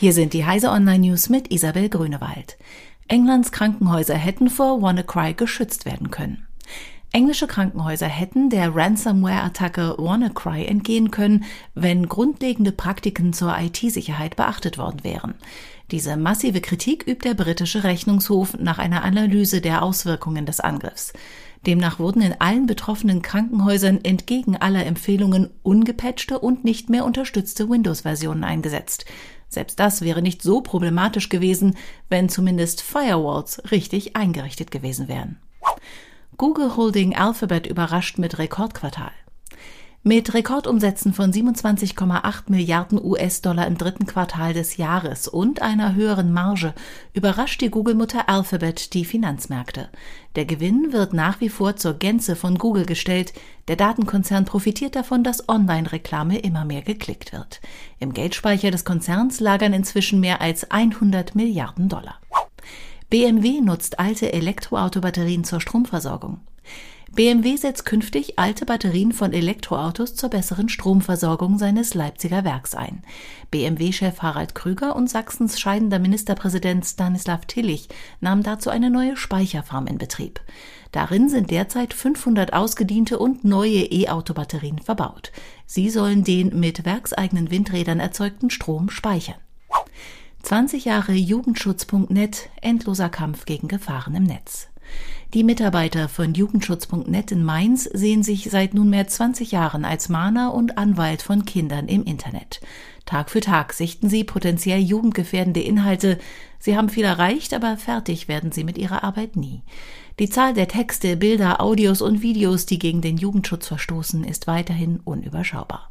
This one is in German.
Hier sind die Heise Online News mit Isabel Grünewald. Englands Krankenhäuser hätten vor WannaCry geschützt werden können. Englische Krankenhäuser hätten der Ransomware-Attacke WannaCry entgehen können, wenn grundlegende Praktiken zur IT-Sicherheit beachtet worden wären. Diese massive Kritik übt der britische Rechnungshof nach einer Analyse der Auswirkungen des Angriffs. Demnach wurden in allen betroffenen Krankenhäusern entgegen aller Empfehlungen ungepatchte und nicht mehr unterstützte Windows-Versionen eingesetzt. Selbst das wäre nicht so problematisch gewesen, wenn zumindest Firewalls richtig eingerichtet gewesen wären. Google Holding Alphabet überrascht mit Rekordquartal. Mit Rekordumsätzen von 27,8 Milliarden US-Dollar im dritten Quartal des Jahres und einer höheren Marge überrascht die Google-Mutter Alphabet die Finanzmärkte. Der Gewinn wird nach wie vor zur Gänze von Google gestellt. Der Datenkonzern profitiert davon, dass Online-Reklame immer mehr geklickt wird. Im Geldspeicher des Konzerns lagern inzwischen mehr als 100 Milliarden Dollar. BMW nutzt alte Elektroautobatterien zur Stromversorgung. BMW setzt künftig alte Batterien von Elektroautos zur besseren Stromversorgung seines Leipziger Werks ein. BMW-Chef Harald Krüger und Sachsens scheidender Ministerpräsident Stanislav Tillich nahmen dazu eine neue Speicherfarm in Betrieb. Darin sind derzeit 500 ausgediente und neue E-Auto-Batterien verbaut. Sie sollen den mit werkseigenen Windrädern erzeugten Strom speichern. 20 Jahre Jugendschutz.net, endloser Kampf gegen Gefahren im Netz. Die Mitarbeiter von Jugendschutz.net in Mainz sehen sich seit nunmehr 20 Jahren als Mahner und Anwalt von Kindern im Internet. Tag für Tag sichten sie potenziell jugendgefährdende Inhalte. Sie haben viel erreicht, aber fertig werden sie mit ihrer Arbeit nie. Die Zahl der Texte, Bilder, Audios und Videos, die gegen den Jugendschutz verstoßen, ist weiterhin unüberschaubar.